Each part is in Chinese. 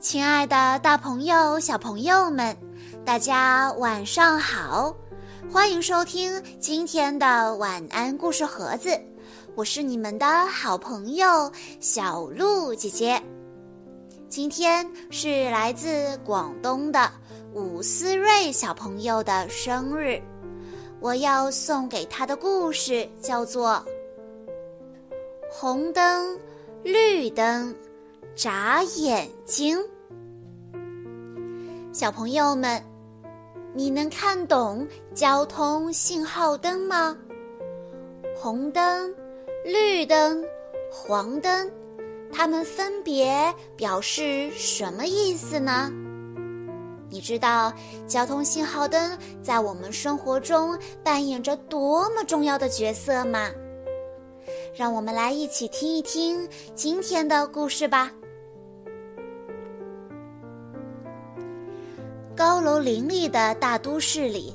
亲爱的，大朋友、小朋友们，大家晚上好！欢迎收听今天的晚安故事盒子，我是你们的好朋友小鹿姐姐。今天是来自广东的伍思睿小朋友的生日，我要送给他的故事叫做《红灯绿灯》。眨眼睛，小朋友们，你能看懂交通信号灯吗？红灯、绿灯、黄灯，它们分别表示什么意思呢？你知道交通信号灯在我们生活中扮演着多么重要的角色吗？让我们来一起听一听今天的故事吧。高楼林立的大都市里，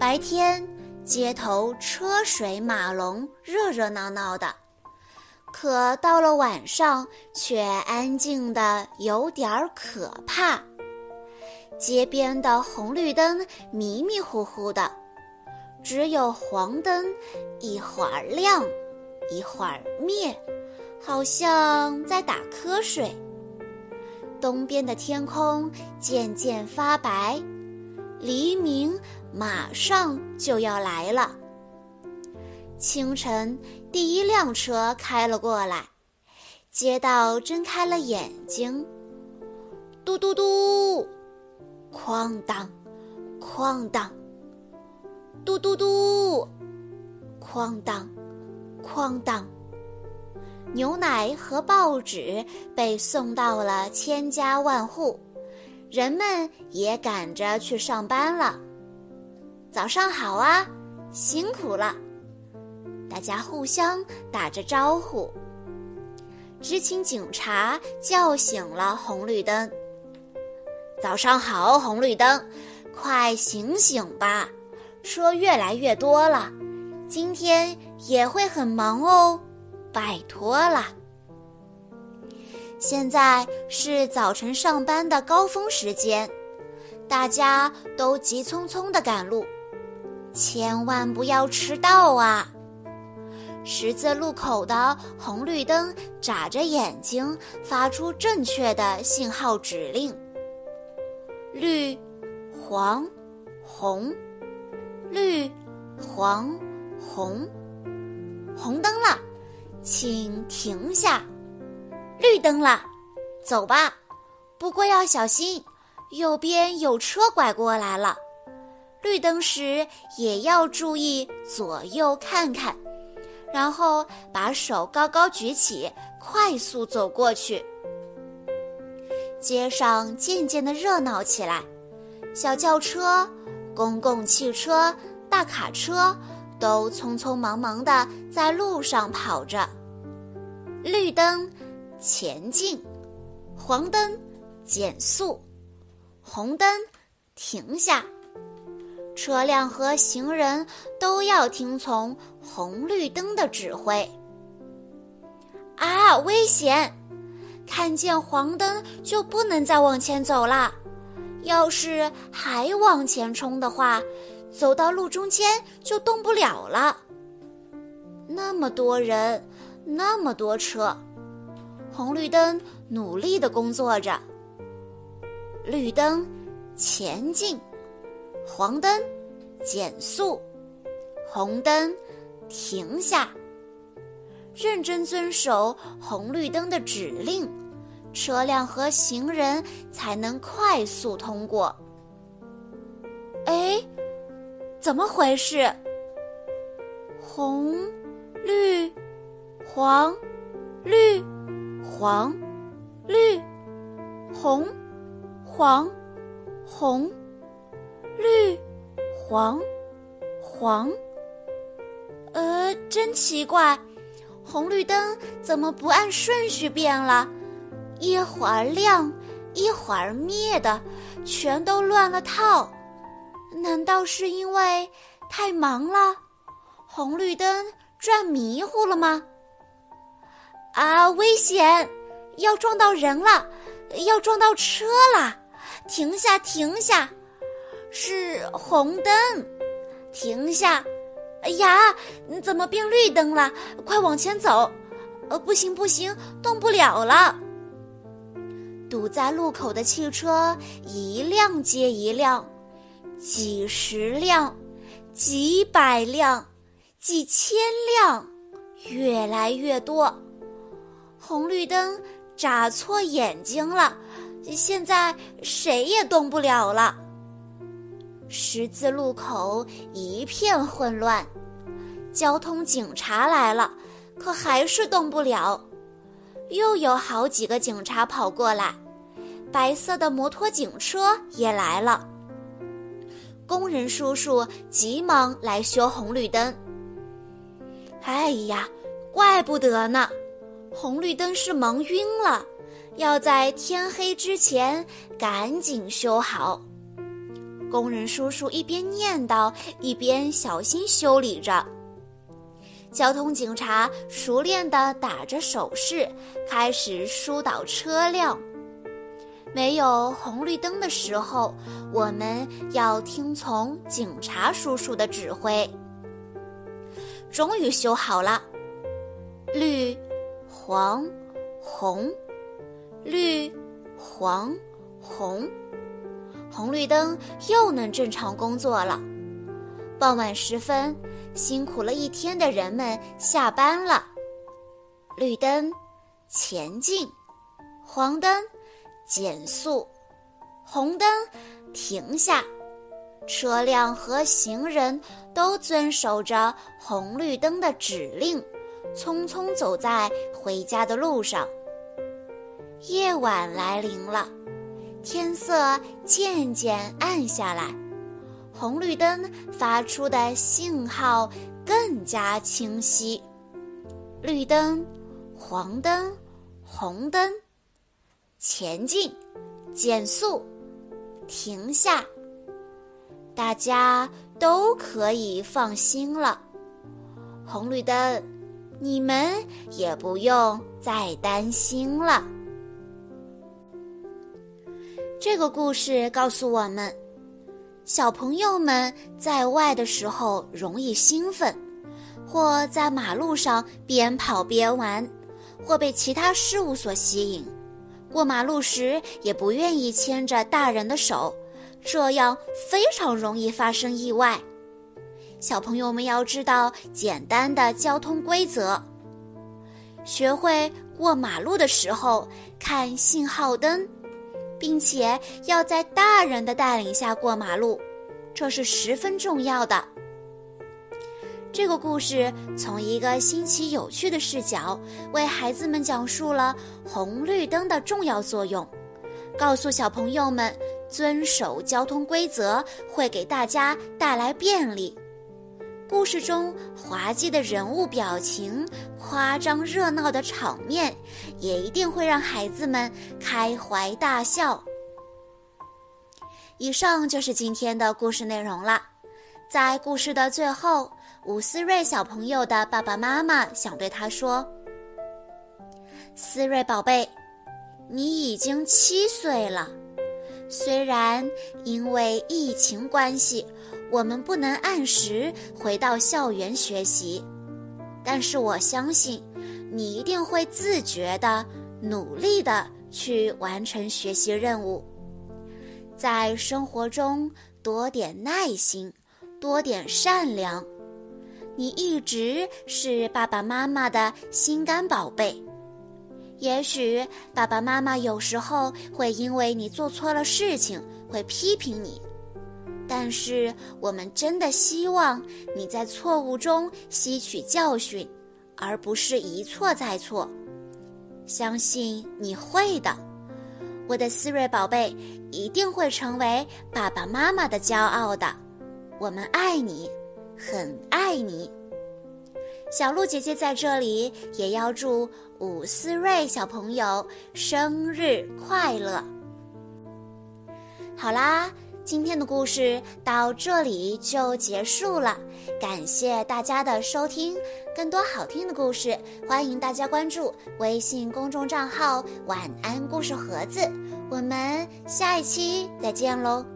白天街头车水马龙，热热闹闹的；可到了晚上，却安静的有点儿可怕。街边的红绿灯迷迷糊糊的，只有黄灯一会儿亮，一会儿灭，好像在打瞌睡。东边的天空渐渐发白，黎明马上就要来了。清晨，第一辆车开了过来，街道睁开了眼睛。嘟嘟嘟，哐当，哐当，嘟嘟嘟，哐当，哐当。牛奶和报纸被送到了千家万户，人们也赶着去上班了。早上好啊，辛苦了！大家互相打着招呼。执勤警察叫醒了红绿灯。早上好，红绿灯，快醒醒吧！车越来越多了，今天也会很忙哦。拜托了！现在是早晨上班的高峰时间，大家都急匆匆的赶路，千万不要迟到啊！十字路口的红绿灯眨着眼睛，发出正确的信号指令：绿、黄、红，绿、黄、红，红灯了。请停下，绿灯了，走吧。不过要小心，右边有车拐过来了。绿灯时也要注意左右看看，然后把手高高举起，快速走过去。街上渐渐的热闹起来，小轿车、公共汽车、大卡车。都匆匆忙忙的在路上跑着，绿灯前进，黄灯减速，红灯停下。车辆和行人都要听从红绿灯的指挥。啊，危险！看见黄灯就不能再往前走了，要是还往前冲的话。走到路中间就动不了了。那么多人，那么多车，红绿灯努力的工作着。绿灯前进，黄灯减速，红灯停下。认真遵守红绿灯的指令，车辆和行人才能快速通过。哎。怎么回事？红、绿、黄、绿、黄、绿、红、黄、红、绿、黄、黄。呃，真奇怪，红绿灯怎么不按顺序变了？一会儿亮，一会儿灭的，全都乱了套。难道是因为太忙了，红绿灯转迷糊了吗？啊，危险！要撞到人了，要撞到车了！停下，停下！是红灯，停下！哎呀，你怎么变绿灯了？快往前走！呃，不行不行，动不了了。堵在路口的汽车一辆接一辆，几十辆，几百辆，几千辆，越来越多。红绿灯眨错眼睛了，现在谁也动不了了。十字路口一片混乱，交通警察来了，可还是动不了。又有好几个警察跑过来，白色的摩托警车也来了。工人叔叔急忙来修红绿灯。哎呀，怪不得呢，红绿灯是蒙晕了，要在天黑之前赶紧修好。工人叔叔一边念叨，一边小心修理着。交通警察熟练地打着手势，开始疏导车辆。没有红绿灯的时候，我们要听从警察叔叔的指挥。终于修好了，绿、黄、红，绿、黄、红。红绿灯又能正常工作了。傍晚时分，辛苦了一天的人们下班了。绿灯，前进；黄灯，减速；红灯，停下。车辆和行人都遵守着红绿灯的指令，匆匆走在回家的路上。夜晚来临了。天色渐渐暗下来，红绿灯发出的信号更加清晰。绿灯、黄灯、红灯，前进、减速、停下，大家都可以放心了。红绿灯，你们也不用再担心了。这个故事告诉我们，小朋友们在外的时候容易兴奋，或在马路上边跑边玩，或被其他事物所吸引。过马路时也不愿意牵着大人的手，这样非常容易发生意外。小朋友们要知道简单的交通规则，学会过马路的时候看信号灯。并且要在大人的带领下过马路，这是十分重要的。这个故事从一个新奇有趣的视角，为孩子们讲述了红绿灯的重要作用，告诉小朋友们遵守交通规则会给大家带来便利。故事中滑稽的人物表情、夸张热闹的场面，也一定会让孩子们开怀大笑。以上就是今天的故事内容了。在故事的最后，伍思睿小朋友的爸爸妈妈想对他说：“思睿宝贝，你已经七岁了，虽然因为疫情关系。”我们不能按时回到校园学习，但是我相信，你一定会自觉的、努力的去完成学习任务，在生活中多点耐心，多点善良。你一直是爸爸妈妈的心肝宝贝，也许爸爸妈妈有时候会因为你做错了事情，会批评你。但是，我们真的希望你在错误中吸取教训，而不是一错再错。相信你会的，我的思睿宝贝一定会成为爸爸妈妈的骄傲的。我们爱你，很爱你。小鹿姐姐在这里也要祝伍思睿小朋友生日快乐。好啦。今天的故事到这里就结束了，感谢大家的收听。更多好听的故事，欢迎大家关注微信公众账号“晚安故事盒子”。我们下一期再见喽！